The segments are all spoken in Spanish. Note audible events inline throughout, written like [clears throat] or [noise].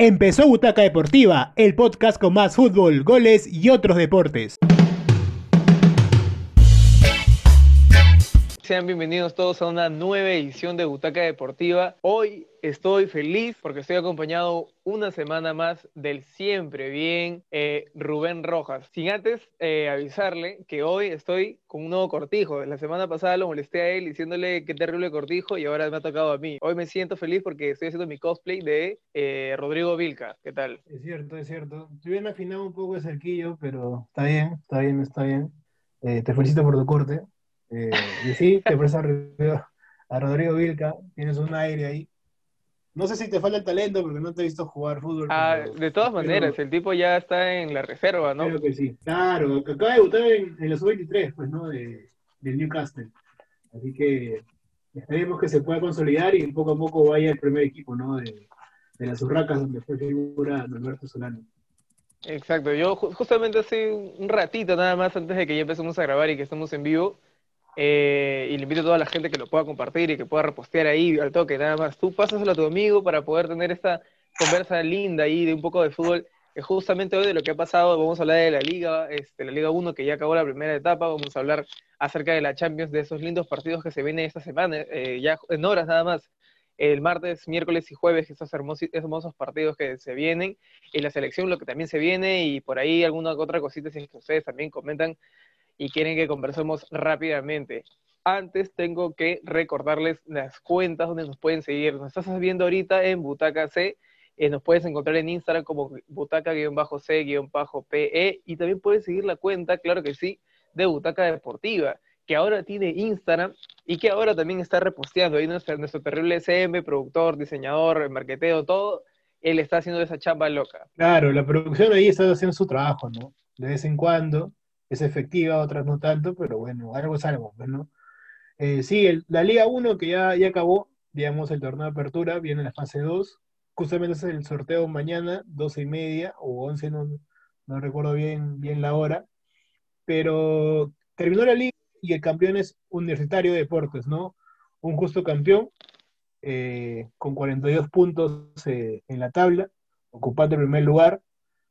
Empezó Butaca Deportiva, el podcast con más fútbol, goles y otros deportes. Sean bienvenidos todos a una nueva edición de Butaca Deportiva. Hoy estoy feliz porque estoy acompañado una semana más del siempre bien eh, Rubén Rojas. Sin antes eh, avisarle que hoy estoy con un nuevo cortijo. La semana pasada lo molesté a él diciéndole qué terrible cortijo y ahora me ha tocado a mí. Hoy me siento feliz porque estoy haciendo mi cosplay de eh, Rodrigo Vilca. ¿Qué tal? Es cierto, es cierto. Estoy bien afinado un poco de cerquillo, pero está bien, está bien, está bien. te felicito por tu corte. Eh, y sí, te prestas a Rodrigo Vilca, tienes un aire ahí. No sé si te falta el talento porque no te he visto jugar fútbol. Ah, de todas maneras, el tipo ya está en la reserva, ¿no? Creo que sí. Claro, acaba de debutar en, en la sub-23, pues, ¿no? De, del Newcastle. Así que esperemos que se pueda consolidar y poco a poco vaya el primer equipo, ¿no? De, de las Urracas, donde fue figura Norberto Solano. Exacto, yo justamente hace un ratito nada más antes de que ya empecemos a grabar y que estamos en vivo, eh, y le invito a toda la gente que lo pueda compartir y que pueda repostear ahí al toque, nada más. Tú pásaselo a tu amigo para poder tener esta conversa linda ahí de un poco de fútbol. Que justamente hoy de lo que ha pasado, vamos a hablar de la Liga, este, la Liga 1 que ya acabó la primera etapa, vamos a hablar acerca de la Champions, de esos lindos partidos que se vienen esta semana, eh, ya en horas nada más el martes, miércoles y jueves, esos hermosos, hermosos partidos que se vienen, y la selección, lo que también se viene, y por ahí alguna otra cosita, si ustedes también comentan y quieren que conversemos rápidamente. Antes tengo que recordarles las cuentas donde nos pueden seguir. Nos estás viendo ahorita en Butaca C. Eh, nos puedes encontrar en Instagram como butaca-c-pe y también puedes seguir la cuenta, claro que sí, de Butaca Deportiva, que ahora tiene Instagram y que ahora también está reposteando. Ahí nuestro, nuestro terrible SM, productor, diseñador, marqueteo, todo, él está haciendo esa chamba loca. Claro, la producción ahí está haciendo su trabajo, ¿no? De vez en cuando es efectiva, otras no tanto, pero bueno, algo es algo, pues, ¿no? Eh, sí, la Liga 1 que ya, ya acabó, digamos, el torneo de apertura, viene la fase 2, justamente es el sorteo mañana, 12 y media o 11, no, no recuerdo bien, bien la hora, pero terminó la liga y el campeón es Universitario de Deportes, ¿no? Un justo campeón, eh, con 42 puntos eh, en la tabla, ocupando el primer lugar,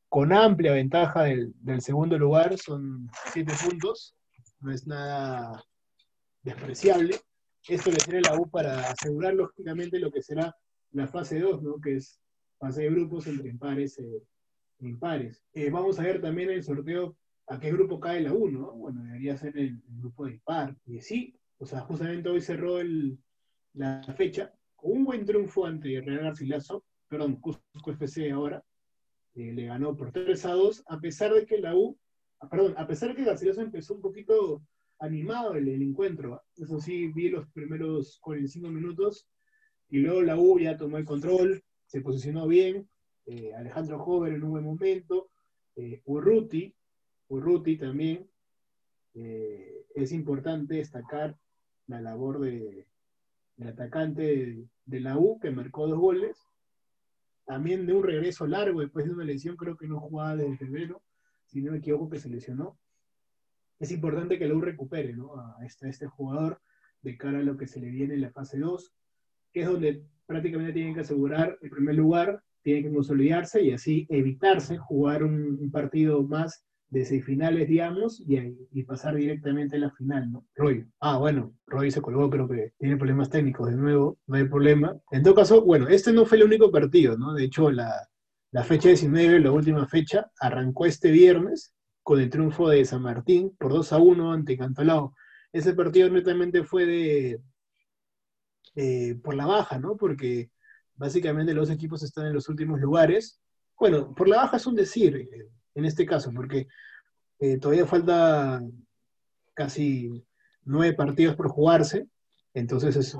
con amplia ventaja del, segundo lugar, son siete puntos, no es nada despreciable. Esto le sirve a la U para asegurar lógicamente lo que será la fase 2, ¿no? que es fase de grupos entre impares e impares. Eh, vamos a ver también el sorteo a qué grupo cae la U, ¿no? Bueno, debería ser el, grupo de impar. Y sí, o sea, justamente hoy cerró el, la fecha con un buen triunfo ante Real Garcilaso, perdón, Cusco FC ahora, eh, le ganó por 3 a 2, a pesar de que la U, ah, perdón, a pesar de que Garcilaso empezó un poquito animado el, el encuentro. Eso sí, vi los primeros 45 minutos y luego la U ya tomó el control, se posicionó bien. Eh, Alejandro Jover en un buen momento, eh, Urruti, Urruti también. Eh, es importante destacar la labor de, del atacante de, de, la U que marcó dos goles también de un regreso largo después de una lesión, creo que no jugaba desde febrero, si no me equivoco que se lesionó. Es importante que lo recupere ¿no? a, este, este jugador de cara a lo que se le viene en la fase 2, que es donde prácticamente tienen que asegurar el primer lugar, tienen que consolidarse y así evitarse jugar un, un partido más de seis finales, digamos, y, y, pasar directamente a la final, ¿no? Roy. Ah, bueno, Roy se colgó, creo que tiene problemas técnicos de nuevo, no hay problema. En todo caso, bueno, este no fue el único partido, ¿no? De hecho, la, la fecha 19, la última fecha, arrancó este viernes con el triunfo de San Martín por 2 a 1 ante Cantolao. Ese partido netamente fue de eh, por la baja, ¿no? Porque básicamente los equipos están en los últimos lugares. Bueno, por la baja es un decir, eh, en este caso, porque eh, todavía falta casi nueve partidos por jugarse, entonces es,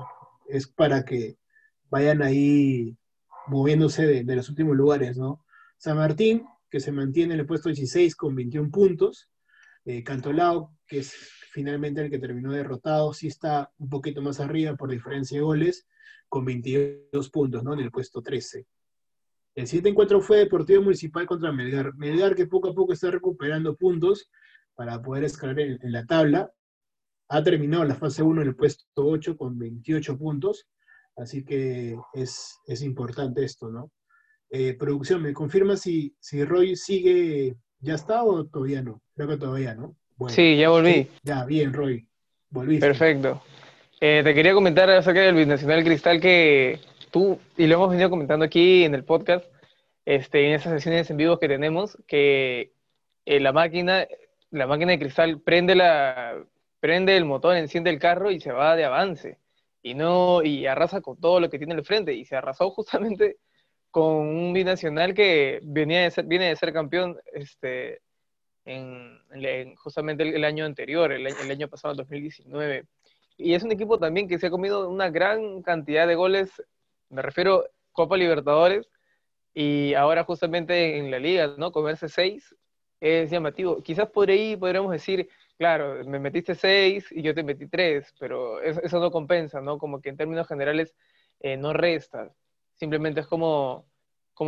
es para que vayan ahí moviéndose de, los últimos lugares, ¿no? San Martín, que se mantiene en el puesto 16 con 21 puntos, eh, Cantolao, que es finalmente el que terminó derrotado, sí está un poquito más arriba por diferencia de goles, con 22 puntos, ¿no? En el puesto 13. El siguiente encuentro fue Deportivo Municipal contra Melgar. Melgar que poco a poco está recuperando puntos para poder escalar en, la tabla. Ha terminado la fase 1 en el puesto 8 con 28 puntos. Así que es, importante esto, ¿no? Eh, producción, ¿me confirma si, si Roy sigue, ya está o todavía no? Creo que todavía no. Bueno, sí, ya volví. ya, bien, Roy. Volviste. Perfecto. Eh, te quería comentar acerca del Binacional Cristal que tú, y lo hemos venido comentando aquí en el podcast, este, en esas sesiones en vivo que tenemos, que eh, la máquina, la máquina de cristal prende la, prende el motor, enciende el carro y se va de avance. Y no, y arrasa con todo lo que tiene al frente. Y se arrasó [laughs] justamente con un binacional que venía de ser, viene de ser campeón este, en, justamente el, año anterior, el, el año pasado, 2019. Y es un equipo también que se ha comido una gran cantidad de goles, me refiero Copa Libertadores, y ahora justamente en la liga, ¿no? Comerse seis es llamativo. Quizás por ahí podríamos decir, claro, me metiste seis y yo te metí tres, pero eso, no compensa, ¿no? Como que en términos generales eh, no resta. Simplemente es como,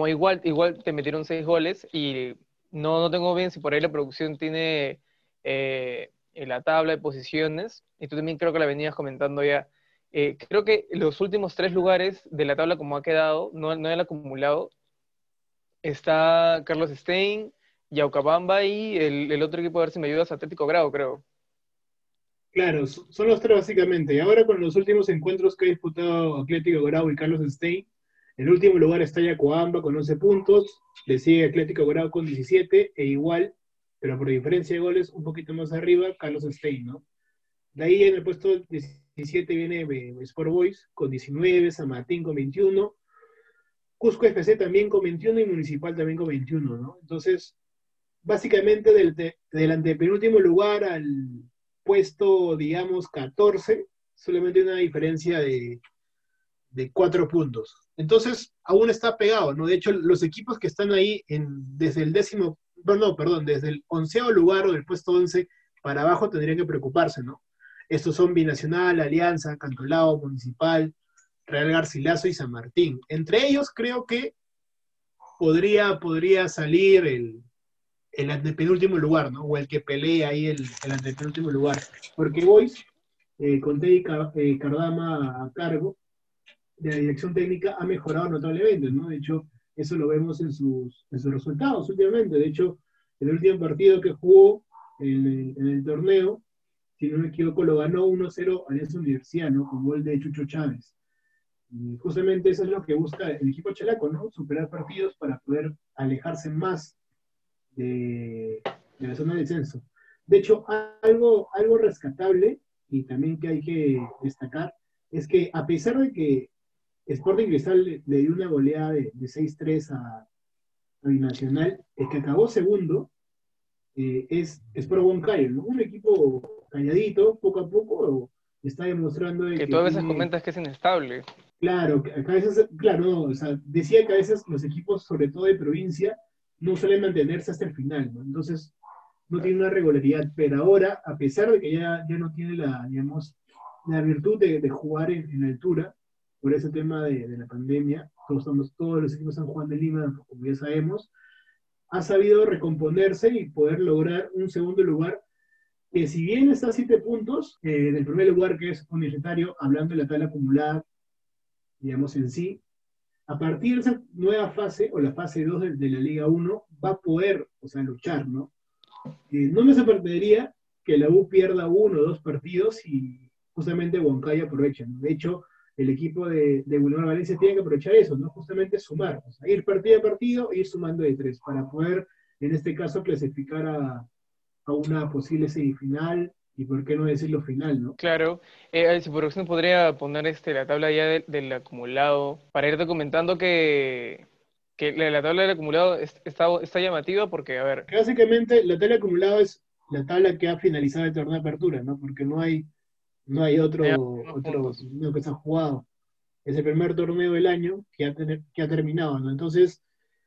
igual, igual te metieron seis goles y no, no tengo bien si por ahí la producción tiene eh, la tabla de posiciones, y tú también creo que la venías comentando ya. Eh, creo que los últimos tres lugares de la tabla como ha quedado, no, no el acumulado, está Carlos Stein, Yaucabamba y el, otro equipo, a ver si me ayudas, Atlético Grado, creo. Claro, son los tres básicamente. Y ahora con los últimos encuentros que ha disputado Atlético Grado y Carlos Stein, en último lugar está Yacoamba con 11 puntos, le sigue Atlético Grado con 17 e igual, pero por diferencia de goles, un poquito más arriba, Carlos Stein, ¿no? De ahí en el puesto 17 viene eh, Sport Boys con 19, San Martín con 21, Cusco FC también con 21 y Municipal también con 21, ¿no? Entonces, básicamente del, del antepenúltimo lugar al puesto, digamos, 14, solamente una diferencia de, de cuatro puntos. Entonces, aún está pegado, ¿no? De hecho, los equipos que están ahí en, desde el décimo, no, perdón, desde el onceavo lugar o del puesto 11 para abajo tendrían que preocuparse, ¿no? Estos son Binacional, Alianza, Cantolao, Municipal, Real Garcilaso y San Martín. Entre ellos creo que podría, podría salir el, el antepenúltimo lugar, ¿no? O el que pelea ahí el, el antepenúltimo lugar. Porque Boys, eh, con Teddy eh, Cardama a cargo de la dirección técnica, ha mejorado notablemente, ¿no? De hecho, eso lo vemos en sus, en sus resultados últimamente. De hecho, el último partido que jugó en el, en el torneo, si no me equivoco, lo ganó 1-0 Alianza Universidad, ¿no? Con gol de Chucho Chávez. Y justamente eso es lo que busca el equipo chelaco, ¿no? Superar partidos para poder alejarse más de, la zona de descenso. De hecho, algo, algo rescatable y también que hay que destacar es que a pesar de que Sporting Cristal le, dio una goleada de, 6-3 a, Binacional, el que acabó segundo eh, es, es Pro ¿no? Un equipo calladito, poco a poco, está demostrando... que, que tú a veces comentas que es inestable. Claro, a veces, claro, o sea, decía que a veces los equipos, sobre todo de provincia, no suelen mantenerse hasta el final, ¿no? Entonces, no tiene una regularidad, pero ahora, a pesar de que ya, ya no tiene la, digamos, la virtud de, jugar en, altura, por ese tema de, la pandemia, todos, estamos, todos los equipos están jugando en Lima, como ya sabemos, ha sabido recomponerse y poder lograr un segundo lugar que si bien está a siete puntos eh, del primer lugar que es universitario, hablando de la tabla acumulada, digamos, en sí, a partir de esa nueva fase, o la fase 2 de, la Liga 1, va a poder, o sea, luchar, ¿no? Eh, no me sorprendería que la U pierda uno o dos partidos y justamente Huancayo aproveche, ¿no? De hecho, el equipo de, de Valencia tiene que aprovechar eso, ¿no? Justamente sumar, o sea, ir partido a partido ir sumando de tres, para poder, en este caso, clasificar a, a una posible semifinal y por qué no decirlo final, ¿no? Claro, eh, si por ejemplo podría poner este, la tabla ya del, acumulado, para irte comentando que, que la, tabla del acumulado está, está llamativa porque, a ver... Básicamente, la tabla acumulado es la tabla que ha finalizado el torneo de apertura, ¿no? Porque no hay, no hay otro, otro torneo que se ha jugado. Es el primer torneo del año que ha, que ha terminado, ¿no? Entonces,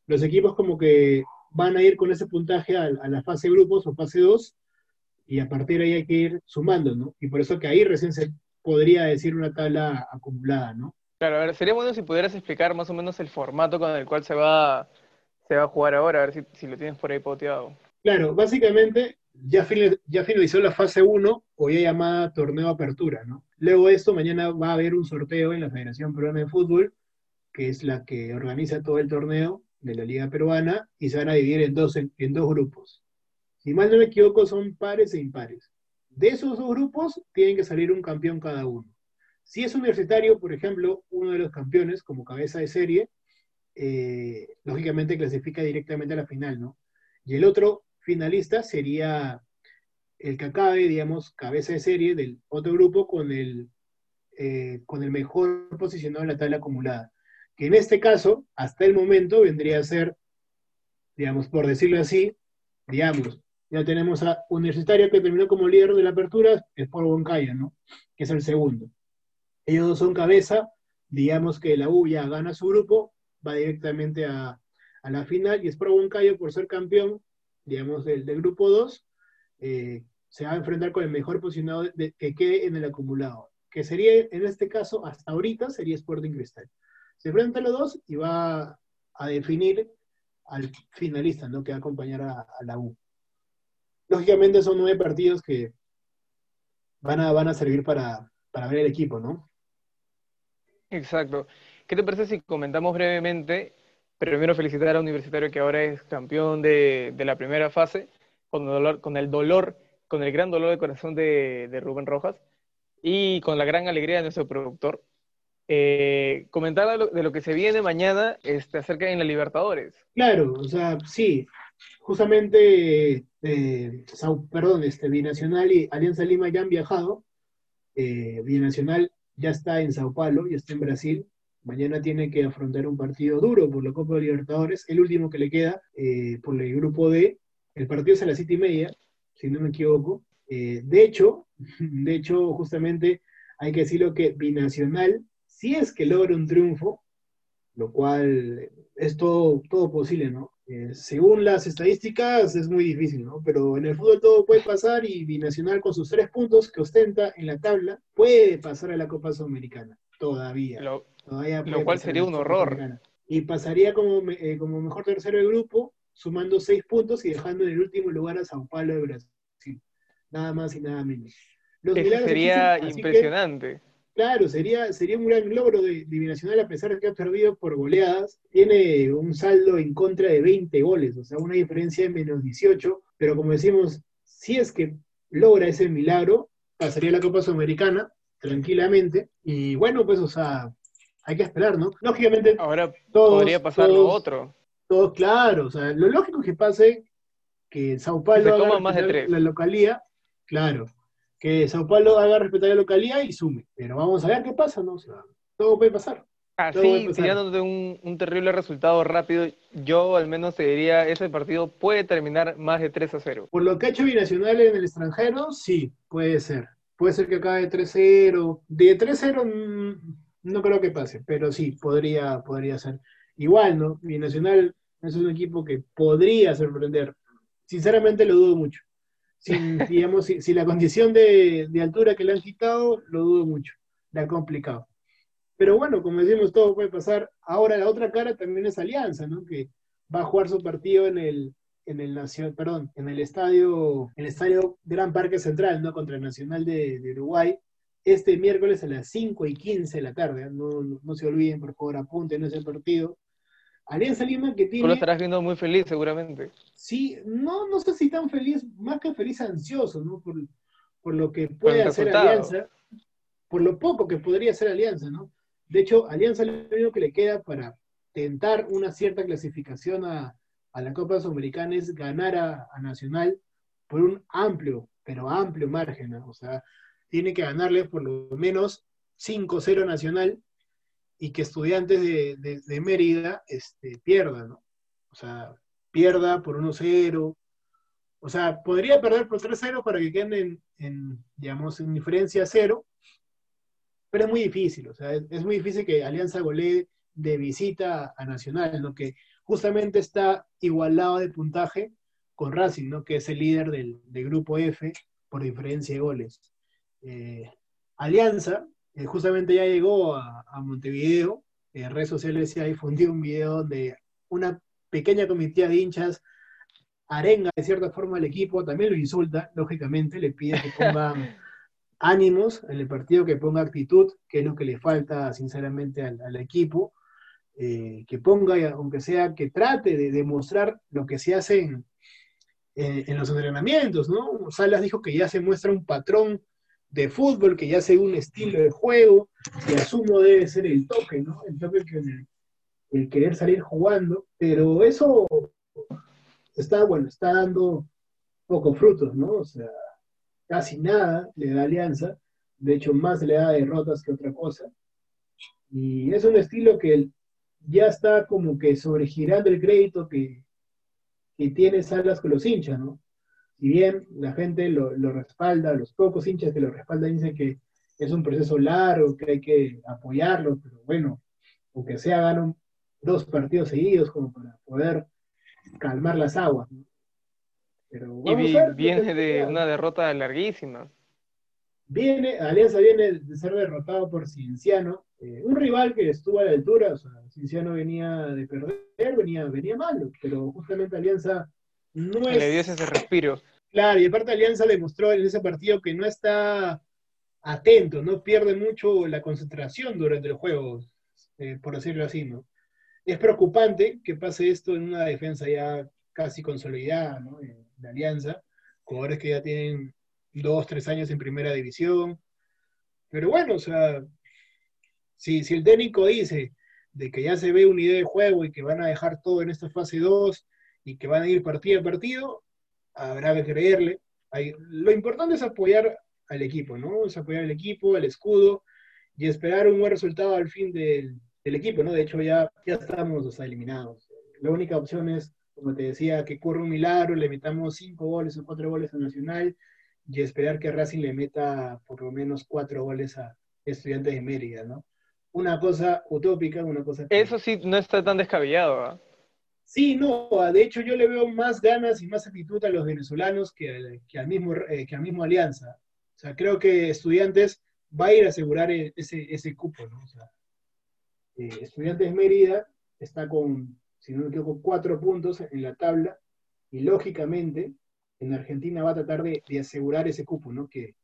los equipos como que van a ir con ese puntaje a, a la fase grupos o fase 2 y a partir de ahí hay que ir sumando, ¿no? Y por eso que ahí recién se podría decir una tabla acumulada, ¿no? Claro, a ver, sería bueno si pudieras explicar más o menos el formato con el cual se va, se va a jugar ahora, a ver si, lo tienes por ahí poteado. Claro, básicamente ya, ya finalizó la fase 1, hoy llamada torneo apertura, ¿no? Luego de esto, mañana va a haber un sorteo en la Federación Peruana de Fútbol que es la que organiza todo el torneo de la Liga Peruana, y se van a dividir en dos, en, dos grupos. Si mal no me equivoco, son pares e impares. De esos dos grupos tienen que salir un campeón cada uno. Si es universitario, por ejemplo, uno de los campeones como cabeza de serie, eh, lógicamente clasifica directamente a la final, ¿no? Y el otro finalista sería el que acabe, digamos, cabeza de serie del otro grupo con el, eh, con el mejor posicionado en la tabla acumulada. Que en este caso, hasta el momento, vendría a ser, digamos, por decirlo así, digamos, ya tenemos a Universitario que terminó como líder de la apertura, es por Huancayo, ¿no? Que es el segundo. Ellos dos son cabeza, digamos que la U ya gana su grupo, va directamente a, la final y es por Huancayo por ser campeón, digamos, del, grupo 2, eh, se va a enfrentar con el mejor posicionado que quede en el acumulado, que sería, en este caso, hasta ahorita, sería Sporting Cristal. Se enfrenta a los dos y va a definir al finalista, ¿no? Que va a acompañar a, la U. Lógicamente son nueve partidos que van a, van a servir para, para ver el equipo, ¿no? Exacto. ¿Qué te parece si comentamos brevemente? Primero felicitar a Universitario que ahora es campeón de, la primera fase, con el, dolor, con el dolor, con el gran dolor de corazón de, Rubén Rojas y con la gran alegría de nuestro productor. Eh, comentar de lo, que se viene mañana este, acerca de la Libertadores. Claro, o sea, sí, justamente, eh, perdón, este, Binacional y Alianza Lima ya han viajado. Eh, Binacional ya está en Sao Paulo, ya está en Brasil. Mañana tiene que afrontar un partido duro por la Copa de Libertadores, el último que le queda eh, por el grupo D. El partido es a las siete y media, si no me equivoco. Eh, de hecho, [laughs] de hecho, justamente hay que decirlo que Binacional, si es que logra un triunfo, lo cual es todo, todo posible, ¿no? Eh, según las estadísticas es muy difícil, ¿no? Pero en el fútbol todo puede pasar y Binacional con sus tres puntos que ostenta en la tabla puede pasar a la Copa Sudamericana, todavía. Lo, cual sería un horror. Y pasaría como, eh, como mejor tercero del grupo, sumando seis puntos y dejando en el último lugar a Sao Paulo de Brasil. Nada más y nada menos. Eso sería impresionante. Claro, sería, sería un gran logro de, Binacional a pesar de que ha perdido por goleadas. Tiene un saldo en contra de 20 goles, o sea, una diferencia de menos 18. Pero como decimos, si es que logra ese milagro, pasaría la Copa Sudamericana tranquilamente. Y bueno, pues, o sea, hay que esperar, ¿no? Lógicamente. Ahora podría pasar lo otro. Todo claro, o sea, lo lógico es que pase que Sao Paulo más de la localía, claro que Sao Paulo haga respetar la localidad y sume. Pero vamos a ver qué pasa, ¿no? todo puede pasar. Así, tirándote un, un terrible resultado rápido, yo al menos te diría, ese partido puede terminar más de 3 a 0. Por lo que ha hecho Binacional en el extranjero, sí, puede ser. Puede ser que acabe 3-0. De 3-0 mm, no creo que pase, pero sí, podría, podría ser. Igual, ¿no? Binacional es un equipo que podría sorprender. Sinceramente lo dudo mucho sin, digamos, si, la condición de, altura que le han quitado, lo dudo mucho, le ha complicado. Pero bueno, como decimos, todo puede pasar. Ahora la otra cara también es Alianza, ¿no? Que va a jugar su partido en el, en el Nación, perdón, en el estadio, el estadio Gran Parque Central, ¿no? Contra el Nacional de, Uruguay, este miércoles a las 5 y 15 de la tarde. ¿eh? No, no, se olviden, por favor, apunten ese partido. Alianza Lima que tiene... Tú lo estarás viendo muy feliz seguramente. Sí, no, no sé si tan feliz, más que feliz ansioso, ¿no? Por, lo que puede hacer Alianza, por lo poco que podría hacer Alianza, ¿no? De hecho, Alianza lo único que le queda para tentar una cierta clasificación a, la Copa Sudamericana es ganar a, Nacional por un amplio, pero amplio margen, ¿no? O sea, tiene que ganarle por lo menos 5-0 Nacional y que estudiantes de, Mérida este, pierdan, ¿no? O sea, pierda por 1-0. O sea, podría perder por 3-0 para que queden en, digamos, en diferencia 0, pero es muy difícil, o sea, es, muy difícil que Alianza golee de visita a Nacional, ¿no? Que justamente está igualado de puntaje con Racing, ¿no? Que es el líder del, grupo F por diferencia de goles. Eh, Alianza, eh, justamente ya llegó a, Montevideo, en redes sociales se ha difundido un video donde una pequeña comitiva de hinchas arenga de cierta forma al equipo, también lo insulta, lógicamente, le pide que ponga [laughs] ánimos en el partido, que ponga actitud, que es lo que le falta sinceramente al, equipo. eh, que ponga, aunque sea que trate de demostrar lo que se hace en, en, los entrenamientos, ¿no? Salas dijo que ya se muestra un patrón de fútbol, que ya se un estilo de juego, que asumo debe ser el toque, ¿no? El toque que el, el querer salir jugando, pero eso está, bueno, está dando pocos frutos, ¿no? O sea, casi nada le da alianza, de hecho más le da derrotas que otra cosa. Y es un estilo que ya está como que sobregirando el crédito que, que tiene Salas con los hinchas, ¿no? Si bien la gente lo, respalda, los pocos hinchas que lo respaldan dicen que es un proceso largo, que hay que apoyarlo, pero bueno, aunque sea ganan dos partidos seguidos como para poder calmar las aguas. ¿no? y viene de una derrota larguísima. Viene, Alianza viene de ser derrotado por Cienciano, eh, un rival que estuvo a la altura, o sea, Cienciano venía de perder, venía, venía mal, pero justamente Alianza no es... Le dio ese respiro. Claro, y aparte Alianza demostró en ese partido que no está atento, no pierde mucho la concentración durante el juego, eh, por decirlo así, ¿no? Es preocupante que pase esto en una defensa ya casi consolidada, ¿no? de Alianza, jugadores que ya tienen dos, tres años en primera división. Pero bueno, o sea, si, si el técnico dice de que ya se ve una idea de juego y que van a dejar todo en esta fase 2 y que van a ir partido a partido, habrá que creerle. lo importante es apoyar al equipo, ¿no? Es apoyar al equipo, al escudo y esperar un buen resultado al fin del, equipo, ¿no? De hecho, ya, ya estamos eliminados. La única opción es como te decía, que ocurra un milagro, le metamos cinco goles o cuatro goles a Nacional y esperar que Racing le meta por lo menos cuatro goles a Estudiantes de Mérida, ¿no? Una cosa utópica, una cosa... Eso sí, no está tan descabellado, ¿ah? Sí, no, de hecho yo le veo más ganas y más actitud a los venezolanos que, al, mismo, eh, que al mismo Alianza. O sea, creo que Estudiantes va a ir a asegurar e, ese, ese cupo, ¿no? O sea, eh, Estudiantes de Mérida está con si no me equivoco, cuatro puntos en la tabla, y lógicamente en Argentina va a tratar de, asegurar ese cupo, ¿no? Que,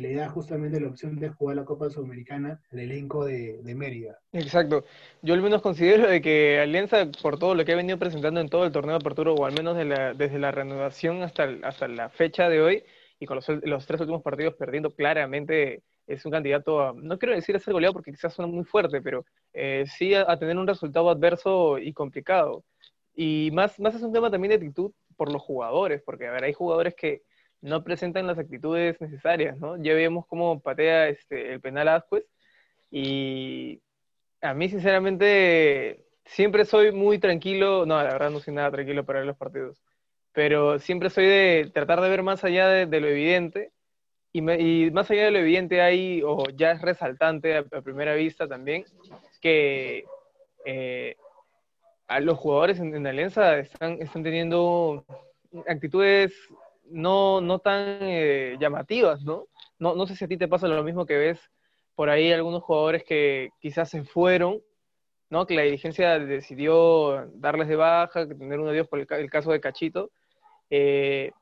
le da justamente la opción de jugar la Copa Sudamericana al elenco de, Mérida. Exacto. Yo al menos considero de que Alianza, por todo lo que ha venido presentando en todo el torneo de apertura, o al menos desde la renovación hasta, hasta la fecha de hoy, y con los, los tres últimos partidos perdiendo claramente es un candidato a, no quiero decir a ser goleado porque quizás suena muy fuerte, pero eh, sí a, tener un resultado adverso y complicado. Y más, más es un tema también de actitud por los jugadores, porque a ver, hay jugadores que no presentan las actitudes necesarias, ¿no? Ya vemos cómo patea este, el penal Ascuez y a mí sinceramente siempre soy muy tranquilo, no, la verdad no soy nada tranquilo para ver los partidos, pero siempre soy de tratar de ver más allá de lo evidente y, más allá de lo evidente hay, o ya es resaltante a, primera vista también, que eh, los jugadores en, Alianza están, están teniendo actitudes no, no tan eh, llamativas, ¿no? ¿no? No sé si a ti te pasa lo mismo que ves por ahí algunos jugadores que quizás se fueron, ¿no? Que la dirigencia decidió darles de baja, tener un adiós por el, caso de Cachito, eh,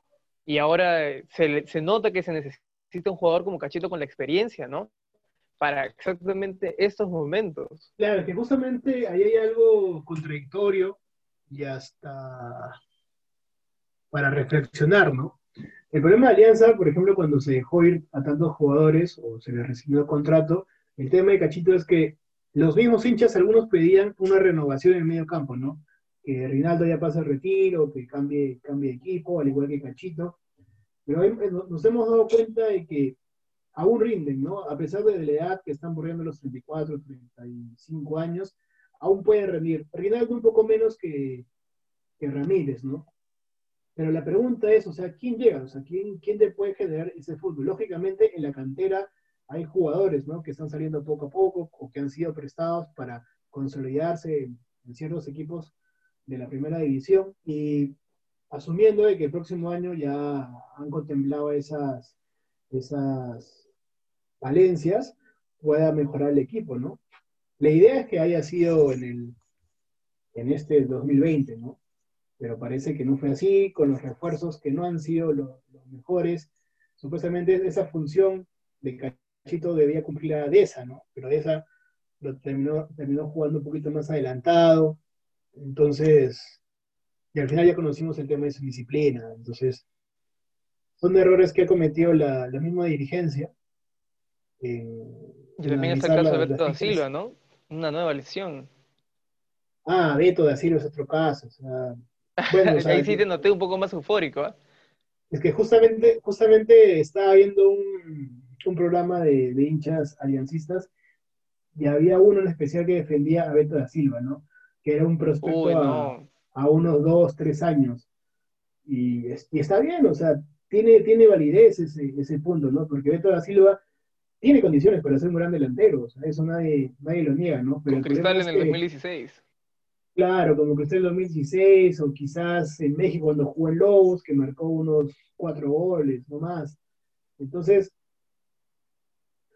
y ahora se, se nota que se necesita necesita un jugador como Cachito con la experiencia, ¿no? Para exactamente estos momentos. Claro, que justamente ahí hay algo contradictorio y hasta para reflexionar, ¿no? El problema de Alianza, por ejemplo, cuando se dejó ir a tantos jugadores o se les recibió el contrato, el tema de Cachito es que los mismos hinchas, algunos pedían una renovación en el medio campo, ¿no? Que Rinaldo ya pase el retiro, que cambie, cambie de equipo, al igual que Cachito. Pero nos hemos dado cuenta de que aún rinden, ¿no? A pesar de la edad que están borrando los 34, 35 años, aún pueden rendir. Rinaldo un poco menos que, que Ramírez, ¿no? Pero la pregunta es, o sea, ¿quién llega? O sea, ¿quién, ¿quién te puede generar ese fútbol? Lógicamente, en la cantera hay jugadores, ¿no? Que están saliendo poco a poco o que han sido prestados para consolidarse en ciertos equipos de la primera división. Y asumiendo de que el próximo año ya han contemplado esas, esas valencias, pueda mejorar el equipo, ¿no? La idea es que haya sido en, el, en este 2020, ¿no? Pero parece que no fue así, con los refuerzos que no han sido los mejores. Supuestamente esa función de Cachito debía cumplir a Deza, ¿no? Pero Deza pero terminó, terminó jugando un poquito más adelantado. Entonces, y al final ya conocimos el tema de su disciplina. Entonces, son errores que ha cometido la, la misma dirigencia. y también está el caso de Beto da Silva, ¿no? Una nueva lesión. Ah, Beto da Silva es otro caso. O sea, bueno, [laughs] Ahí sí te noté un poco más eufórico. ¿eh? Es que justamente, justamente estaba viendo un, un programa de, de, hinchas aliancistas y había uno en especial que defendía a Beto da Silva, ¿no? Que era un prospecto a, a, unos dos, tres años. Y, y, está bien, o sea, tiene, tiene validez ese, ese punto, ¿no? Porque Beto da Silva tiene condiciones para ser un gran delantero, o sea, eso nadie, nadie lo niega, ¿no? Pero Con Cristal en el 2016. Claro, como Cristal en el 2016, o quizás en México cuando jugó en Lobos, que marcó unos cuatro goles, no más. Entonces,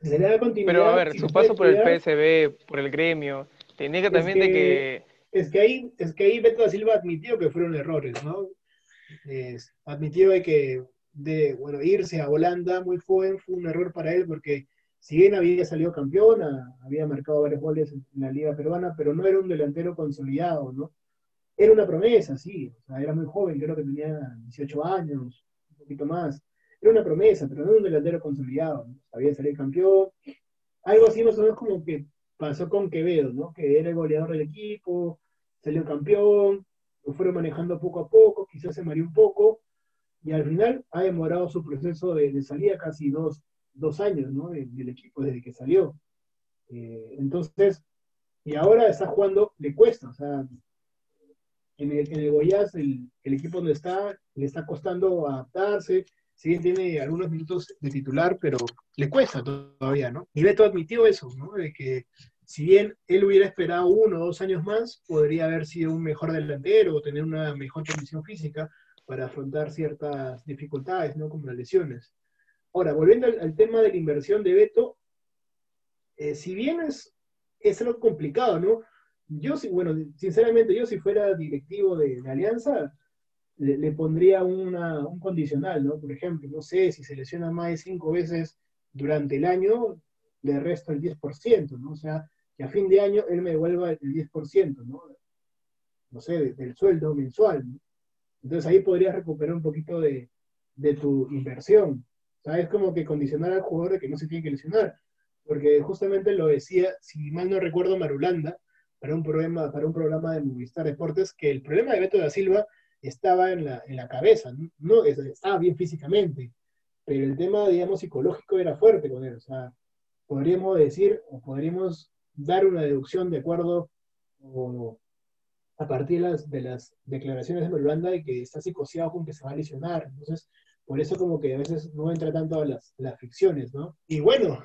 se le da continuidad. Pero a ver, su paso por el PSB, por el gremio, te niega también de que... Es que ahí, es que ahí Beto da Silva admitió que fueron errores, ¿no? admitió que de, bueno, irse a Holanda muy joven fue un error para él porque si bien había salido campeón, había marcado varios goles en la liga peruana, pero no era un delantero consolidado, ¿no? Era una promesa, sí, o sea, era muy joven, creo que tenía 18 años, un poquito más. Era una promesa, pero no era un delantero consolidado, ¿no? Había salido campeón. Algo así más o menos como que pasó con Quevedo, ¿no? Que era el goleador del equipo, salió campeón, lo fueron manejando poco a poco, quizás se mareó un poco, y al final ha demorado su proceso de, de salida casi dos, dos años, ¿no? Del, equipo desde que salió. Eh, entonces, y ahora está jugando, le cuesta, o sea, en el, en el Goiás, el, el, equipo donde está, le está costando adaptarse, bien tiene algunos minutos de titular, pero le cuesta todavía, ¿no? Y Beto admitió eso, ¿no? De que si bien él hubiera esperado uno o dos años más, podría haber sido un mejor delantero o tener una mejor condición física para afrontar ciertas dificultades, ¿no? Como las lesiones. Ahora, volviendo al, tema de la inversión de Beto, eh, si bien es, es algo complicado, ¿no? Yo, bueno, sinceramente, yo si fuera directivo de, Alianza, le, pondría una, un condicional, ¿no? Por ejemplo, no sé, si se lesiona más de cinco veces durante el año, le resto el 10%, ¿no? O sea, que a fin de año él me devuelva el 10%, ¿no? No sé, del sueldo mensual, ¿no? Entonces ahí podrías recuperar un poquito de, de tu inversión. Sea, es como que condicionar al jugador de que no se tiene que lesionar. Porque justamente lo decía, si mal no recuerdo, Marulanda, para un, programa, para un programa de Movistar Deportes, que el problema de Beto da Silva estaba en la, en la cabeza, no estaba bien físicamente, pero el tema, digamos, psicológico era fuerte con él. O sea, podríamos decir, o podríamos dar una deducción de acuerdo o, a partir de las, de las declaraciones de Marulanda de que está psicoseado con que se va a lesionar. Entonces, por eso como que a veces no entra tanto a las, las ficciones, ¿no? Y bueno,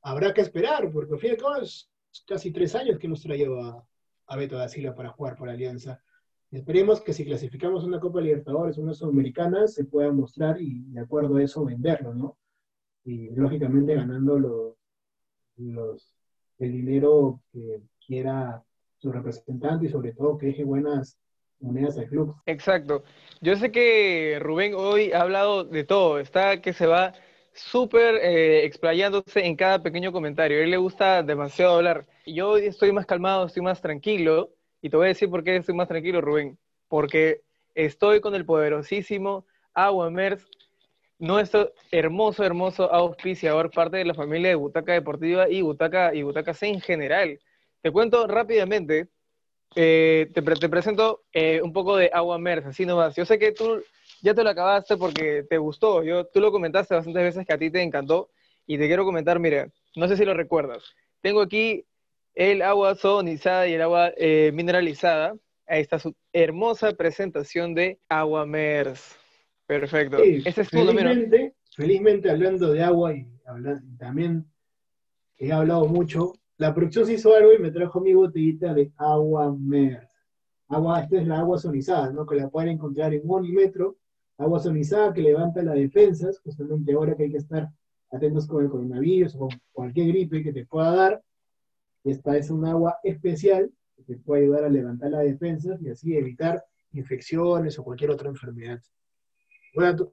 habrá que esperar, porque al fin y al cabo es casi tres años que hemos traído a, a Beto da Silva para jugar por Alianza. Esperemos que si clasificamos una Copa Libertadores, una Sudamericana, se pueda mostrar y de acuerdo a eso venderlo, ¿no? Y lógicamente ganando los, los, el dinero que quiera su representante y sobre todo que deje buenas club. Exacto. Yo sé que Rubén hoy ha hablado de todo, está que se va súper eh, explayándose en cada pequeño comentario. A él le gusta demasiado hablar. Yo hoy estoy más calmado, estoy más tranquilo. Y te voy a decir por qué estoy más tranquilo, Rubén. Porque estoy con el poderosísimo Aguamers, nuestro hermoso, hermoso auspiciador, parte de la familia de Butaca Deportiva y Butaca, y Butaca C en general. Te cuento rápidamente eh, te, presento eh, un poco de agua mersa, así nomás. Yo sé que tú ya te lo acabaste porque te gustó. Yo, tú lo comentaste bastantes veces que a ti te encantó. Y te quiero comentar, mire, no sé si lo recuerdas. Tengo aquí el agua sonizada y el agua eh, mineralizada. Ahí está su hermosa presentación de agua mers. Perfecto. Ese es felizmente, felizmente hablando de agua y también he hablado mucho la producción se hizo algo y me trajo mi botellita de agua mer. Agua, esta es la agua sonizada, ¿no? Que la pueden encontrar en Metro. Agua sonizada que levanta las defensas, justamente ahora que hay que estar atentos con el coronavirus o con cualquier gripe que te pueda dar. Esta es un agua especial que te puede ayudar a levantar las defensas y así evitar infecciones o cualquier otra enfermedad.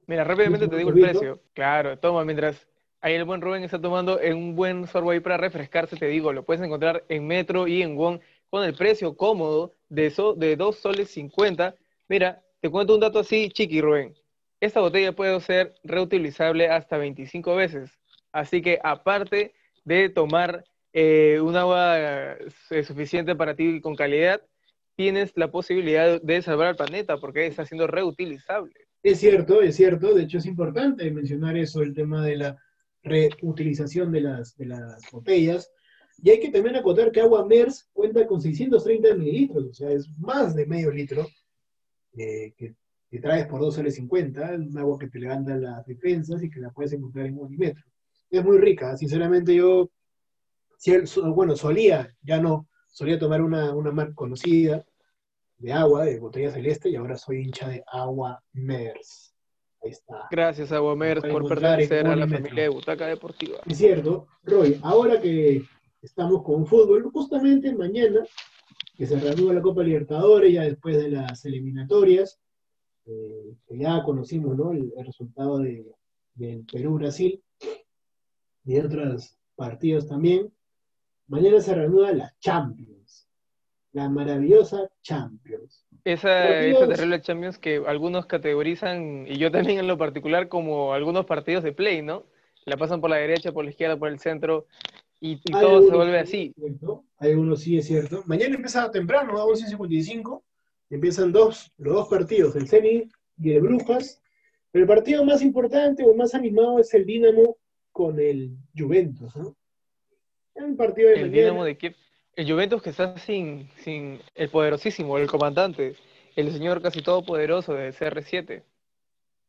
Mira, rápidamente te digo el precio. Claro, toma, mientras Ahí el buen Rubén está tomando un buen sorbo ahí para refrescarse, te digo, lo puedes encontrar en Metro y en Wong con el precio cómodo de, so, de 2 soles 50. Mira, te cuento un dato así, chiqui, Rubén. Esta botella puede ser reutilizable hasta 25 veces. Así que aparte de tomar eh, un agua eh, suficiente para ti con calidad, tienes la posibilidad de salvar al planeta porque está siendo reutilizable. Es cierto, es cierto. De hecho, es importante mencionar eso, el tema de la reutilización de las, de las botellas. Y hay que también acotar que agua MERS cuenta con 630 mililitros, o sea, es más de medio litro eh, que, traes por 2 soles 50, es un agua que te levanta las defensas y que la puedes encontrar en un metro. Es muy rica, sinceramente yo, bueno, solía, ya no, solía tomar una, una marca conocida de agua, de botella celeste, y ahora soy hincha de agua MERS. Ahí está. Gracias, Aguamers, por pertenecer a la familia de Butaca Deportiva. Es cierto. Roy, ahora que estamos con fútbol, justamente mañana, que se reanuda la Copa Libertadores, ya después de las eliminatorias, eh, que ya conocimos ¿no? el, resultado de, del Perú-Brasil y de otros partidos también. Mañana se reanuda la Champions, la maravillosa Champions. Esa, esa terrible Champions que algunos categorizan, y yo también en lo particular, como algunos partidos de play, ¿no? La pasan por la derecha, por la izquierda, por el centro, y, todo se vuelve así. Hay uno sí es cierto. Mañana empieza temprano, a 11.55, empiezan dos, los dos partidos, el Zenit y el Brujas. Pero el partido más importante o más animado es el Dinamo con el Juventus, ¿no? El partido de el Dinamo de Kiev el Juventus que está sin, sin el poderosísimo, el comandante, el señor casi todopoderoso de CR7.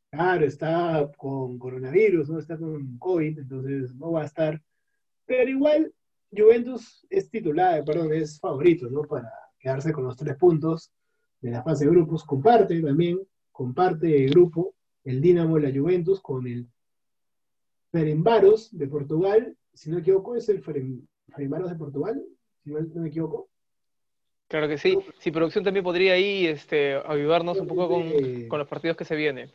Claro, está con coronavirus, no está con COVID, entonces no va a estar. Pero igual, Juventus es titular, perdón, es favorito, ¿no? Para quedarse con los tres puntos de la fase de grupos. Comparte también, comparte el grupo, el Dinamo y la Juventus con el Ferenbaros de Portugal. Si no me equivoco, es el Ferenbaros de Portugal, si no, me equivoco. Claro que sí. Si producción también podría ahí este, ayudarnos un poco con, los partidos que se vienen.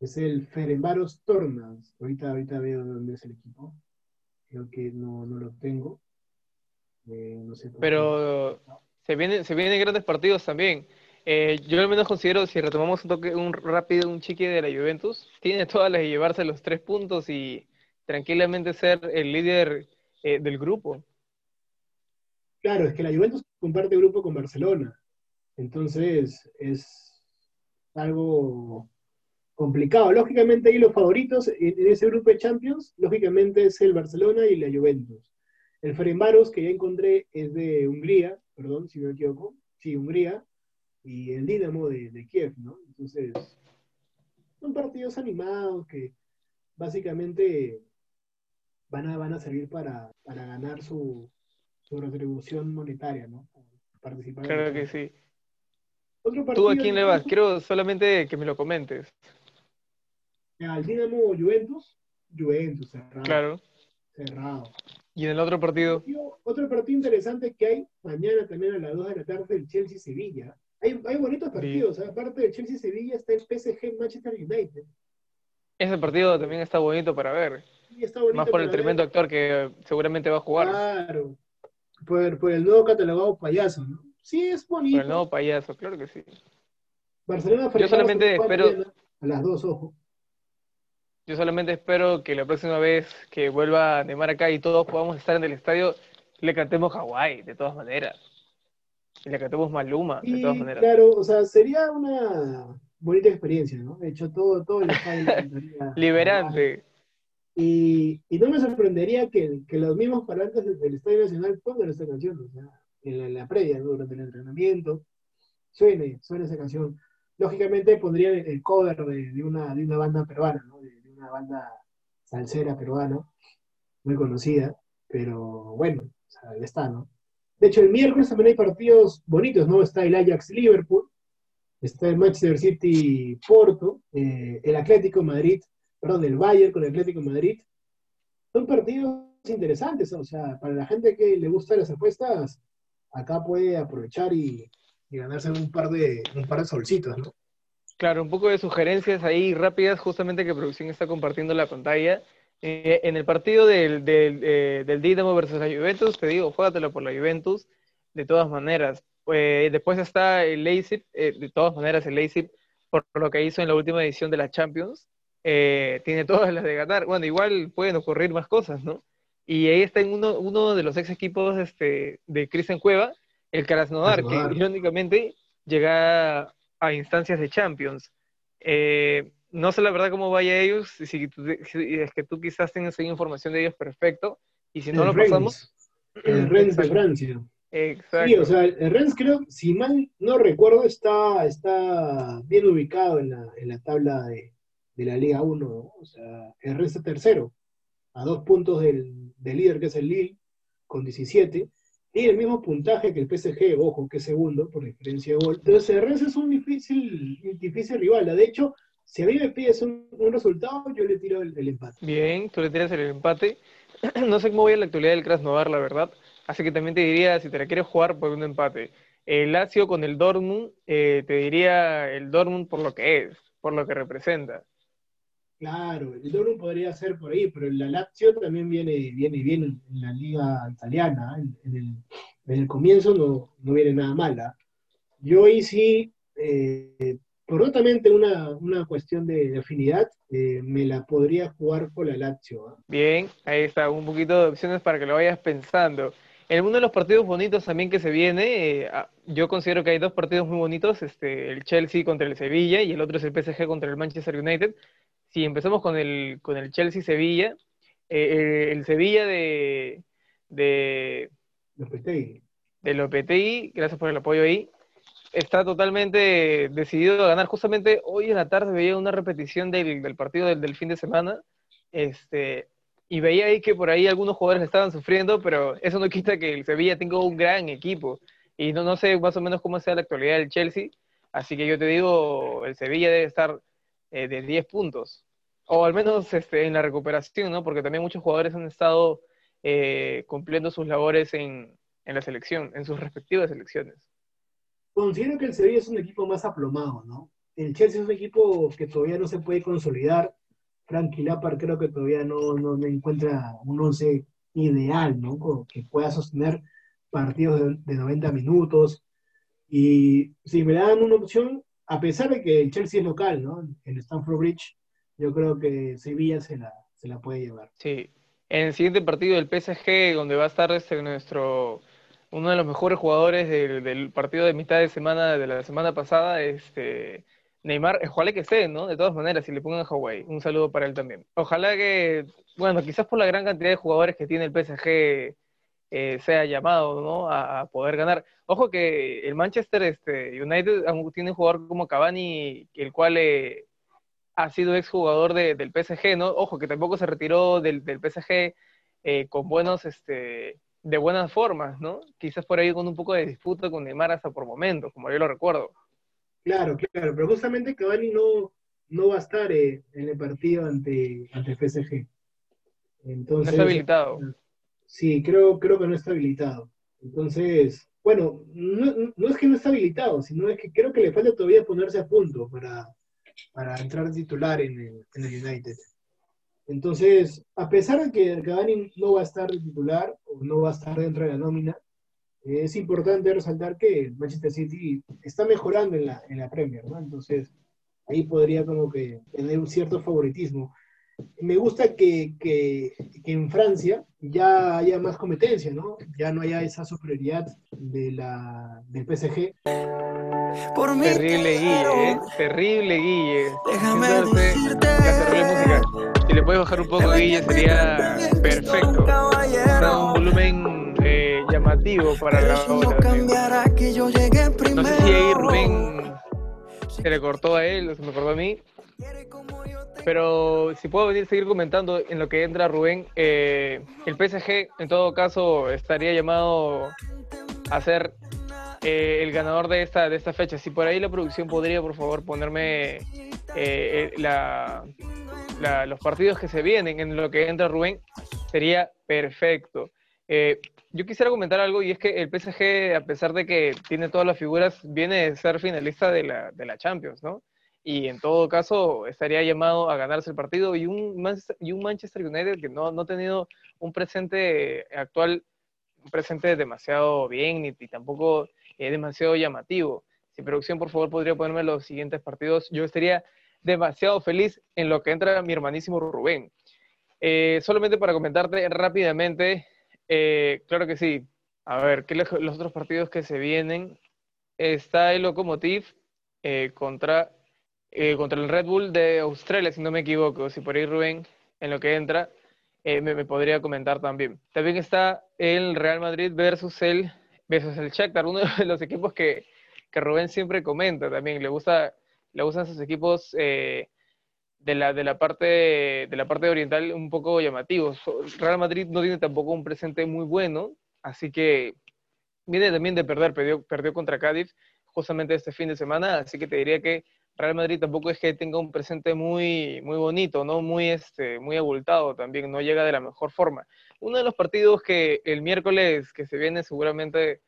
Es el Ferenbaros Tornas. Ahorita, ahorita veo dónde es el equipo. Creo que no, lo tengo. Eh, Pero se vienen, se vienen grandes partidos también. Eh, yo al menos considero, si retomamos un toque, un rápido, un chique de la Juventus, tiene todas las de llevarse los tres puntos y tranquilamente ser el líder eh, del grupo. Claro, es que la Juventus comparte grupo con Barcelona. Entonces es algo complicado. Lógicamente ahí los favoritos en ese grupo de Champions, lógicamente es el Barcelona y la Juventus. El Ferenbaros, que ya encontré, es de Hungría, perdón, si me equivoco. Sí, Hungría. Y el Dinamo de, Kiev, ¿no? Entonces, son partidos animados que básicamente van a, van a servir para ganar su, su retribución monetaria, ¿no? Participar claro que sí. ¿Tú a quién le vas? Quiero solamente que me lo comentes. Al Dinamo Juventus, Juventus, cerrado. Claro. Cerrado. ¿Y en el otro partido? Otro partido interesante que hay mañana también a las 2 de la tarde, el Chelsea-Sevilla. Hay, hay, bonitos partidos, aparte del Chelsea-Sevilla está el PSG-Manchester United. Ese partido también está bonito para ver. Más por el tremendo actor que seguramente va a jugar. Claro, por, el nuevo catalogado payaso, ¿no? Sí, es bonito. Por el nuevo payaso, claro que sí. Barcelona Yo solamente espero. A las dos, ojo. Yo solamente espero que la próxima vez que vuelva a Neymar acá y todos podamos estar en el estadio, le cantemos Hawái, de todas maneras. Y le cantemos Maluma, de todas maneras. Claro, o sea, sería una bonita experiencia, ¿no? De hecho, todo, todo el estadio. [laughs] Liberante. Y, no me sorprendería que, los mismos parlantes del, Estadio Nacional pongan esta canción, o sea, en la, previa, durante el entrenamiento, suene, suene esa canción. Lógicamente pondría el cover de, una, de una banda peruana, ¿no? de, una banda salsera peruana, muy conocida, pero bueno, o está, ¿no? De hecho, el miércoles también hay partidos bonitos, ¿no? Está el Ajax Liverpool, está el Manchester City Porto, eh, el Atlético Madrid perdón, del Bayern con el Atlético Madrid. Son partidos interesantes, o sea, para la gente que le gusta las apuestas, acá puede aprovechar y, ganarse un par de un par de solcitos, ¿no? Claro, un poco de sugerencias ahí rápidas, justamente que producción está compartiendo la pantalla. Eh, en el partido del, eh, del Dinamo versus la Juventus, te digo, juégatelo por la Juventus, de todas maneras. Eh, después está el Leipzig, de todas maneras el Leipzig, por lo que hizo en la última edición de la Champions, eh, tiene todas las de ganar. Bueno, igual pueden ocurrir más cosas, ¿no? Y ahí está en uno, uno de los ex equipos este, de Cristian Cueva, el Krasnodar, que irónicamente llega a instancias de Champions. Eh, no sé la verdad cómo vaya ellos, si, si es que tú quizás tengas información de ellos, perfecto. Y si no el lo Rennes, pasamos, el Rennes de. Francia. Exacto. Sí, o sea, el Rennes creo, si mal no recuerdo, está, está bien ubicado en la, en la tabla de, de la Liga 1, ¿no? O sea, está tercero, a dos puntos del, del líder que es el Lille, con 17. Tiene el mismo puntaje que el PSG, ojo, que es segundo, por diferencia de gol. Entonces, Rennes es un difícil, difícil rival. De hecho, si a mí me pides un, un resultado, yo le tiro el, el empate. Bien, tú le tiras el empate. [clears throat] No sé cómo vaya la actualidad del Krasnodar, la verdad. Así que también te diría, si te la quieres jugar, por un empate. El Lazio con el Dortmund, eh, te diría el Dortmund por lo que es, por lo que representa. Claro, el Dortmund podría ser por ahí, pero la Lazio también viene, viene bien en, la liga italiana. ¿eh? En, el, en el comienzo no, no viene nada mala. Yo ahí sí, eh, por notamente una, una cuestión de, de afinidad, eh, me la podría jugar por la Lazio. ¿ah? Bien, ahí está, un poquito de opciones para que lo vayas pensando. En uno de los partidos bonitos también que se viene, eh, ah, yo considero que hay dos partidos muy bonitos, este, el Chelsea contra el Sevilla y el otro es el PSG contra el Manchester United. Si empezamos con el, con el Chelsea-Sevilla, eh, el Sevilla de, de, Lopetegui. de Lopetegui, gracias por el apoyo ahí, está totalmente decidido a ganar. Justamente hoy en la tarde veía una repetición del, del partido del, del fin de semana, este, y veía ahí que por ahí algunos jugadores estaban sufriendo, pero eso no quita que el Sevilla tenga un gran equipo. Y no, no sé más o menos cómo sea la actualidad del Chelsea, así que yo te digo, el Sevilla debe estar eh, de 10 puntos, o al menos este, en la recuperación, ¿no? Porque también muchos jugadores han estado eh, cumpliendo sus labores en, en la selección, en sus respectivas selecciones. Considero que el Sevilla es un equipo más aplomado, ¿no? El Chelsea es un equipo que todavía no se puede consolidar. Frankie Lampard creo que todavía no, no, encuentra un once ideal, ¿no? Que pueda sostener partidos de, de 90 minutos. Y si me dan una opción, a pesar de que el Chelsea es local, ¿no? En Stamford Bridge, yo creo que Sevilla se la, se la puede llevar. Sí. En el siguiente partido del PSG, donde va a estar este, nuestro uno de los mejores jugadores del, partido de mitad de semana de la semana pasada, este Neymar, ojalá que esté, ¿no? De todas maneras, si le pongan a Hawái, un saludo para él también. Ojalá que, bueno, quizás por la gran cantidad de jugadores que tiene el PSG eh, sea llamado, ¿no? A, a, poder ganar. Ojo que el Manchester este, United tiene un jugador como Cavani, el cual eh, ha sido exjugador de, del PSG, ¿no? Ojo que tampoco se retiró del, del PSG eh, con buenos, este, de buenas formas, ¿no? Quizás por ahí con un poco de disputa con Neymar hasta por momentos, como yo lo recuerdo. Claro, claro, pero justamente Cavani no, no va a estar eh, en el partido ante, ante el PSG. Entonces, no está habilitado. Sí, creo, creo que no está habilitado. Entonces, bueno, no, no, es que no está habilitado, sino es que creo que le falta todavía ponerse a punto para, para entrar titular en el, en el United. Entonces, a pesar de que Cavani no va a estar de titular o no va a estar dentro de la nómina, eh, es importante resaltar que Manchester City está mejorando en la, en la Premier, ¿no? Entonces, ahí podría como que tener un cierto favoritismo. Me gusta que, que, que, en Francia ya haya más competencia, ¿no? Ya no haya esa superioridad de la, del PSG. Por mí terrible Guille, ¿eh? Terrible Guille. Déjame decirte. La terrible música. Si le puedes bajar un poco, Guille, sería perfecto. Está un volumen eh, llamativo para la. No sé si ahí Rubén se le cortó a él se me cortó a mí. Pero si puedo venir a seguir comentando en lo que entra Rubén, eh, el PSG en todo caso estaría llamado a ser eh, el ganador de esta, de esta fecha. Si por ahí la producción podría, por favor, ponerme eh, la, los partidos que se vienen en lo que entra Rubén, sería perfecto. Eh, yo quisiera comentar algo y es que el PSG, a pesar de que tiene todas las figuras, viene de ser finalista de la, de la Champions, ¿no? y en todo caso estaría llamado a ganarse el partido y un, y un Manchester United que no, no ha tenido un presente actual, un presente demasiado bien ni, tampoco es demasiado llamativo. Si producción por favor podría ponerme los siguientes partidos, yo estaría demasiado feliz en lo que entra mi hermanísimo Rubén. Eh, solamente para comentarte rápidamente, eh, claro que sí. A ver, ¿qué los otros partidos que se vienen? Está el Lokomotiv eh, contra, contra el Red Bull de Australia, si no me equivoco. Si por ahí Rubén, en lo que entra, me, podría comentar también. También está el Real Madrid versus el, versus el Shakhtar, uno de los equipos que, que Rubén siempre comenta también. Le gusta le gustan esos equipos eh, de, la, de, la parte, de la parte oriental un poco llamativos. Real Madrid no tiene tampoco un presente muy bueno, así que viene también de perder, perdió, perdió contra Cádiz justamente este fin de semana, así que te diría que Real Madrid tampoco es que tenga un presente muy, muy bonito, ¿no? Muy, este, muy abultado también, no llega de la mejor forma. Uno de los partidos que el miércoles que se viene seguramente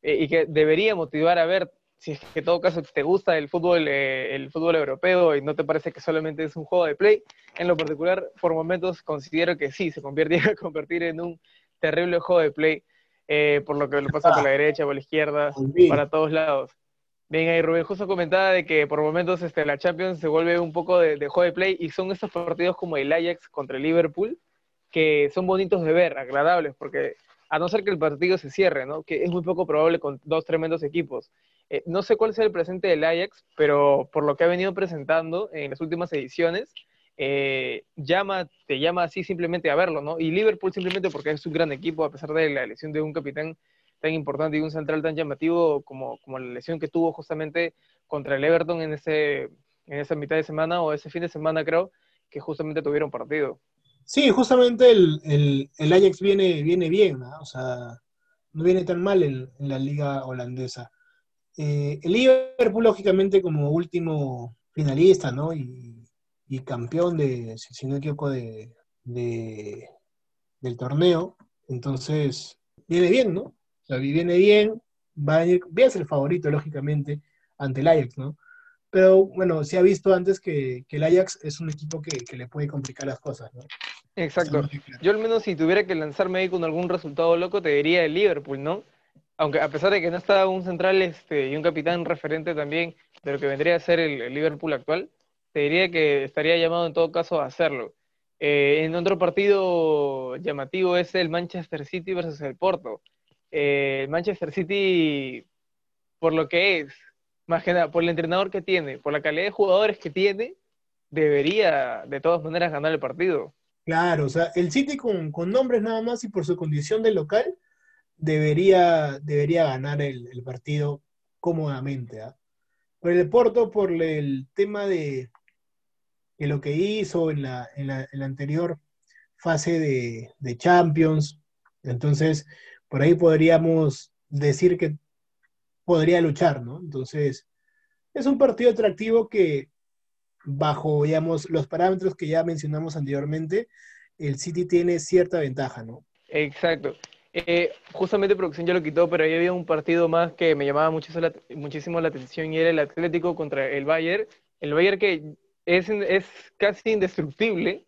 eh, y que debería motivar a ver si es que en todo caso te gusta el fútbol, eh, el fútbol europeo y no te parece que solamente es un juego de play, en lo particular, por momentos considero que sí, se convierte a [laughs] convertir en un terrible juego de play, eh, por lo que lo pasa por la derecha, por la izquierda, para todos lados. Bien, ahí Rubén justo comentaba de que por momentos este, la Champions se vuelve un poco de, de juego de play y son estos partidos como el Ajax contra el Liverpool, que son bonitos de ver, agradables, porque a no ser que el partido se cierre, ¿no? que es muy poco probable con dos tremendos equipos. Eh, no sé cuál es el presente del Ajax, pero por lo que ha venido presentando en las últimas ediciones, eh, llama, te llama así simplemente a verlo, ¿no? Y Liverpool simplemente porque es un gran equipo, a pesar de la elección de un capitán tan importante y un central tan llamativo como, como la lesión que tuvo justamente contra el Everton en, ese, en esa mitad de semana o ese fin de semana, creo, que justamente tuvieron partido. Sí, justamente el, el, Ajax viene, viene bien, ¿no? O sea, no viene tan mal en, la liga holandesa. Eh, el Liverpool, lógicamente, como último finalista, ¿no? Y, campeón de, si no me equivoco, de, del torneo. Entonces, viene bien, ¿no? O sea, viene bien, va a, va a ser el favorito, lógicamente, ante el Ajax, ¿no? Pero bueno, se ha visto antes que, el Ajax es un equipo que, le puede complicar las cosas, ¿no? Exacto. Yo al menos si tuviera que lanzarme ahí con algún resultado loco, te diría el Liverpool, ¿no? Aunque a pesar de que no está un central este, y un capitán referente también de lo que vendría a ser el, Liverpool actual, te diría que estaría llamado en todo caso a hacerlo. Eh, en otro partido llamativo es el Manchester City versus el Porto. Eh, el Manchester City, por lo que es, más que nada, por el entrenador que tiene, por la calidad de jugadores que tiene, debería de todas maneras ganar el partido. Claro, o sea, el City con, nombres nada más y por su condición de local debería, debería ganar el, partido cómodamente. ¿ah? Por el Porto, por el tema de, lo que hizo en la, en la, anterior fase de, de Champions, entonces por ahí podríamos decir que podría luchar, ¿no? Entonces, es un partido atractivo que, bajo, digamos, los parámetros que ya mencionamos anteriormente, el City tiene cierta ventaja, ¿no? Exacto. Eh, justamente producción ya lo quitó, pero ahí había un partido más que me llamaba muchísimo la, atención y era el Atlético contra el Bayern. El Bayern que es, es casi indestructible,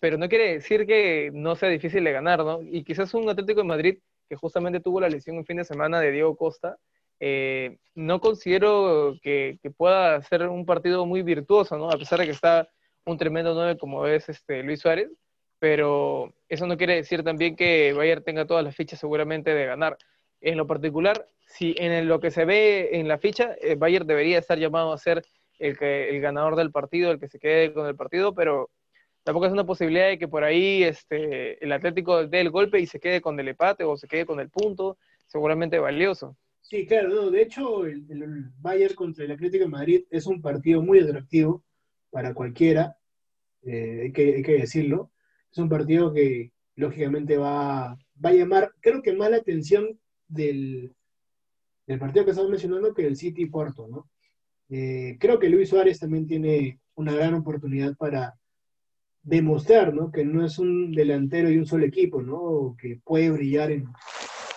pero no quiere decir que no sea difícil de ganar, ¿no? Y quizás un Atlético de Madrid que justamente tuvo la lesión un fin de semana de Diego Costa, eh, no considero que, pueda ser un partido muy virtuoso, ¿no? A pesar de que está un tremendo 9 como es este Luis Suárez, pero eso no quiere decir también que Bayern tenga todas las fichas seguramente de ganar. En lo particular, si en lo que se ve en la ficha, eh, Bayern debería estar llamado a ser el, que, el ganador del partido, el que se quede con el partido, pero tampoco es una posibilidad de que por ahí este, el Atlético dé el golpe y se quede con el empate o se quede con el punto, seguramente valioso. Sí, claro, no, de hecho el, Bayern contra el Atlético de Madrid es un partido muy atractivo para cualquiera, eh, hay, que, decirlo. Es un partido que lógicamente va, va a llamar, creo que más la atención del, del partido que estamos mencionando que el City Porto, ¿no? Eh, creo que Luis Suárez también tiene una gran oportunidad para demostrar, ¿no? Que no es un delantero y un solo equipo, ¿no? Que puede brillar en,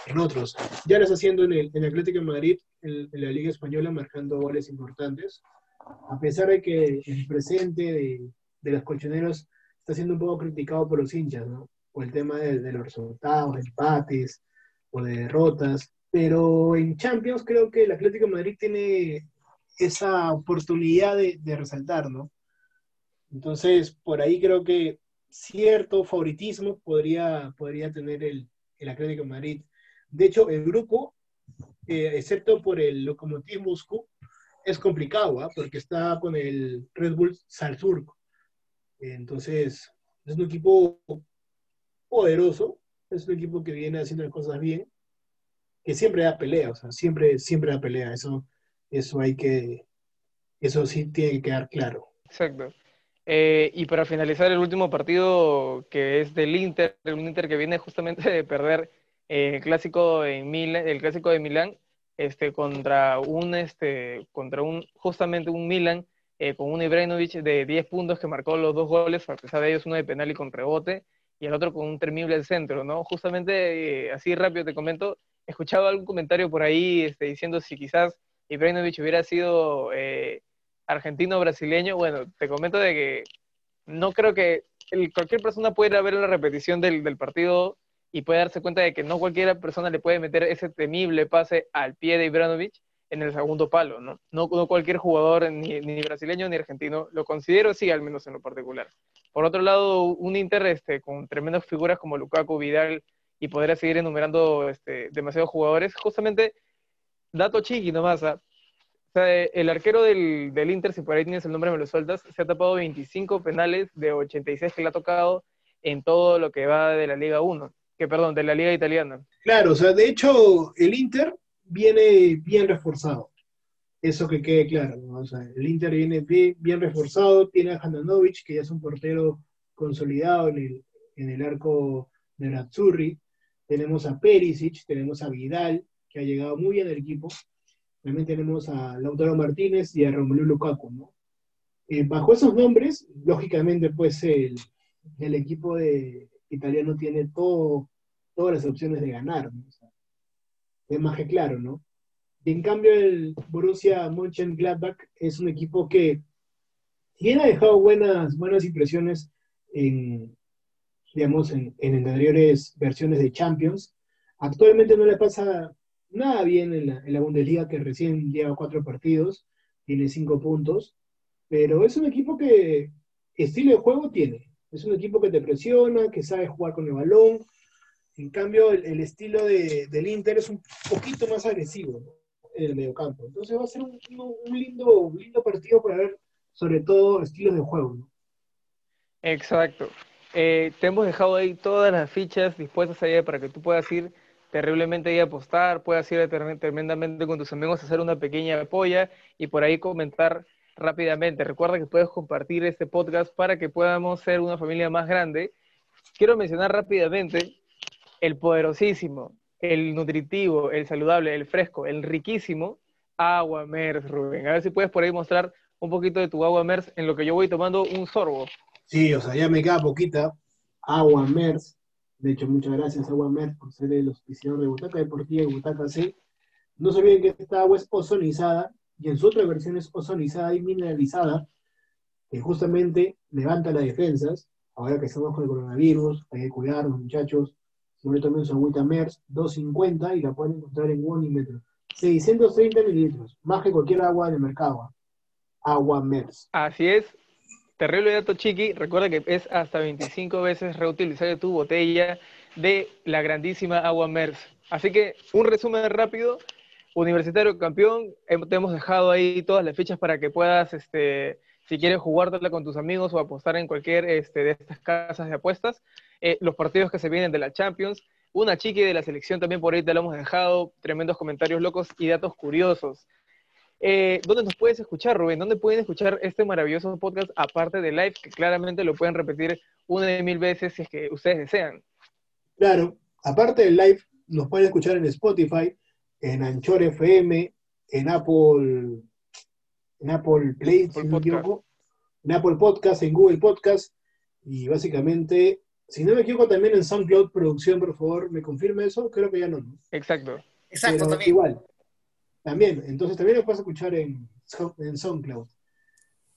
en otros. Ya lo está haciendo en el, Atlético de Madrid, en, la Liga Española, marcando goles importantes. a pesar de que el presente de, de los colchoneros está siendo un poco criticado por los hinchas, ¿no? Por el tema de, de los resultados, de empates o de derrotas. Pero en Champions creo que el Atlético de Madrid tiene esa oportunidad de, de resaltar, ¿no? Entonces, por ahí creo que cierto favoritismo podría, podría tener el, el Atlético de Madrid. De hecho, el grupo, eh, excepto por el Lokomotiv Moscú, es complicado, ¿ah? porque está con el Red Bull Salzburg. Entonces, es un equipo poderoso, es un equipo que viene haciendo las cosas bien, que siempre da pelea, o sea, siempre, siempre da pelea. Eso, eso hay que, eso sí tiene que quedar claro. Exacto. Eh, y para finalizar el último partido que es del Inter, un Inter que viene justamente de perder eh, el clásico en Milan, el clásico de Milán, este contra un este contra un justamente un Milan eh, con un Ibrahimovic de 10 puntos que marcó los dos goles, a pesar de ellos uno de penal y con rebote y el otro con un temible centro, ¿no? Justamente así rápido te comento, he escuchado algún comentario por ahí este, diciendo si quizás Ibrahimovic hubiera sido argentino-brasileño, bueno, te comento de que no creo que el, cualquier persona pueda ver la repetición del, del, partido y puede darse cuenta de que no cualquier persona le puede meter ese temible pase al pie de Ibranovic en el segundo palo, ¿no? No, no cualquier jugador, ni, ni, brasileño ni argentino, lo considero sí, al menos en lo particular. Por otro lado, un Inter este, con tremendas figuras como Lukaku, Vidal, y podría seguir enumerando este, demasiados jugadores, justamente, dato chiqui nomás, ¿ah? sea, el arquero del, del, Inter, si por ahí tienes el nombre, me lo sueltas, se ha tapado 25 penales de 86 que le ha tocado en todo lo que va de la Liga 1, que perdón, de la Liga Italiana. Claro, o sea, de hecho, el Inter viene bien reforzado. Eso que quede claro, el Inter viene bien, reforzado, tiene a Handanovic, que ya es un portero consolidado en el, en el arco de Razzurri, tenemos a Perisic, tenemos a Vidal, que ha llegado muy bien al equipo, también tenemos a Lautaro Martínez y a Romelu Lukaku, ¿no? Eh, bajo esos nombres, lógicamente, pues el, el, equipo de italiano tiene todas las opciones de ganar, es claro, ¿no? Y en cambio, el Borussia Mönchengladbach es un equipo que, bien ha dejado buenas, buenas impresiones en, digamos, en, en anteriores versiones de Champions, actualmente no le pasa nada bien en la, en la, Bundesliga, que recién lleva cuatro partidos, tiene cinco puntos, pero es un equipo que estilo de juego tiene. Es un equipo que te presiona, que sabe jugar con el balón. En cambio, el, estilo de, del Inter es un poquito más agresivo en el mediocampo. Entonces va a ser un, un, lindo, lindo partido para ver, sobre todo, estilos de juego. ¿no? Exacto. Eh, te hemos dejado ahí todas las fichas dispuestas ahí para que tú puedas ir terriblemente ahí apostar, puedas ir tremendamente con tus amigos a hacer una pequeña polla y por ahí comentar rápidamente. Recuerda que puedes compartir este podcast para que podamos ser una familia más grande. Quiero mencionar rápidamente el poderosísimo, el nutritivo, el saludable, el fresco, el riquísimo agua MERS, Rubén. A ver si puedes por ahí mostrar un poquito de tu agua MERS en lo que yo voy tomando un sorbo. Sí, o sea, ya me queda poquita agua MERS de hecho, muchas gracias a Aguamer por ser el auspiciador de Butaca Deportiva y Butaca C. No se olviden que esta agua es ozonizada y en su otra versión es ozonizada y mineralizada, que justamente levanta las defensas. Ahora que estamos con el coronavirus, hay que cuidarnos, muchachos. Sobre también su agüita MERS, 250 y la pueden encontrar en Wonimetro. 630 mililitros, más que cualquier agua del mercado. Agua MERS. Así es, Terrible dato chiqui, recuerda que es hasta 25 veces reutilizable tu botella de la grandísima agua MERS. Así que un resumen rápido, Universitario campeón, te hemos dejado ahí todas las fechas para que puedas, este, si quieres jugártela con tus amigos o apostar en cualquier este, de estas casas de apuestas, eh, los partidos que se vienen de la Champions, una chiqui de la selección también por ahí te lo hemos dejado, tremendos comentarios locos y datos curiosos. Eh, ¿Dónde nos puedes escuchar, Rubén? ¿Dónde pueden escuchar este maravilloso podcast aparte de live, que claramente lo pueden repetir una de mil veces si es que ustedes desean? Claro, aparte del live, nos pueden escuchar en Spotify, en Anchor FM, en Apple, en Apple Play, Apple si no me equivoco, en Apple Podcast, en Google Podcast, y básicamente, si no me equivoco, también en SoundCloud Producción, por favor, ¿me confirma eso? Creo que ya no, ¿no? Exacto. Exacto, Pero también. igual. También, entonces también lo puedes escuchar en, en SoundCloud.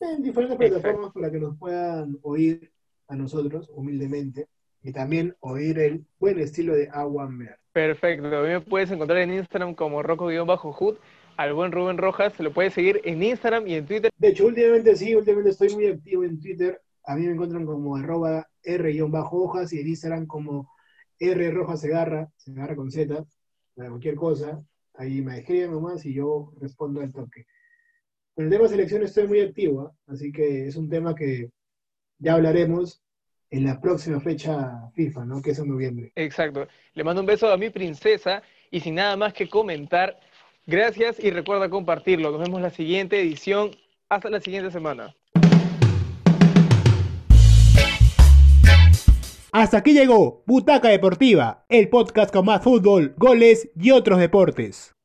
en diferentes plataformas para que nos puedan oír a nosotros humildemente y también oír el buen estilo de Agua Mer. Perfecto. A mí me puedes encontrar en Instagram como Rocco-Hood. Al buen Rubén Rojas se lo puedes seguir en Instagram y en Twitter. De hecho, últimamente sí, últimamente estoy muy activo en Twitter. A mí me encuentran como arroba R-hojas y en Instagram como R Rojas Segarra, Segarra con Z, para cualquier cosa. Ahí me escriben nomás y yo respondo al toque. Con el tema de selección estoy muy activo, ¿ah? así que es un tema que ya hablaremos en la próxima fecha FIFA, ¿no? Que es en noviembre. Exacto. Le mando un beso a mi princesa y sin nada más que comentar, gracias y recuerda compartirlo. Nos vemos la siguiente edición. Hasta la siguiente semana. Hasta aquí llegó Butaca Deportiva, el podcast con más fútbol, goles y otros deportes.